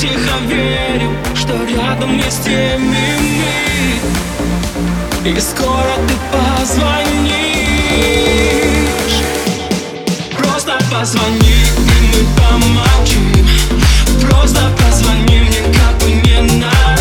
тихо верим, что рядом есть теми мы И скоро ты позвонишь. Просто позвони, и мы помолчим. Просто позвони мне как бы не нарочно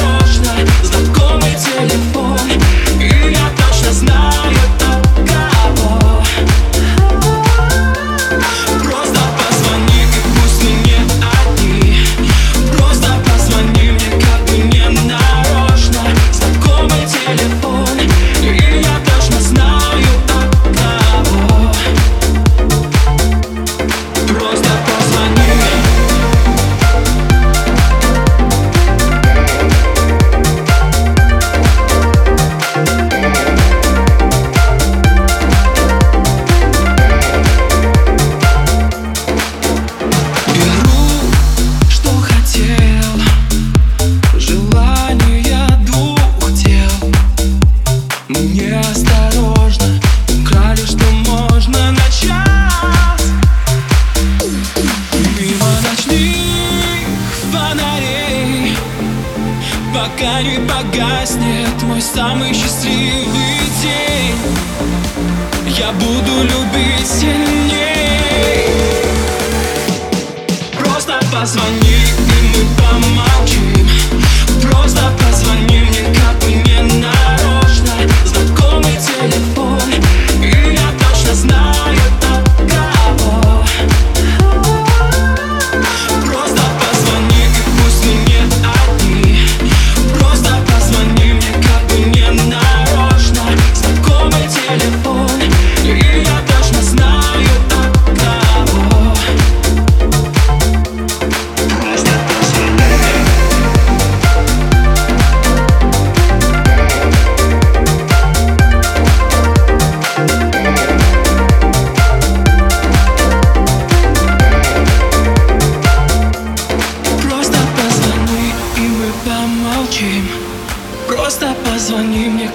Пока не погаснет мой самый счастливый день. Я буду любить сильней. Просто позвони, и мы помолчим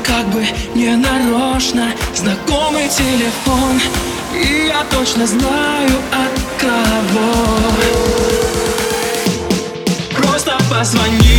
как бы не нарочно. Знакомый телефон, и я точно знаю от кого. Просто позвони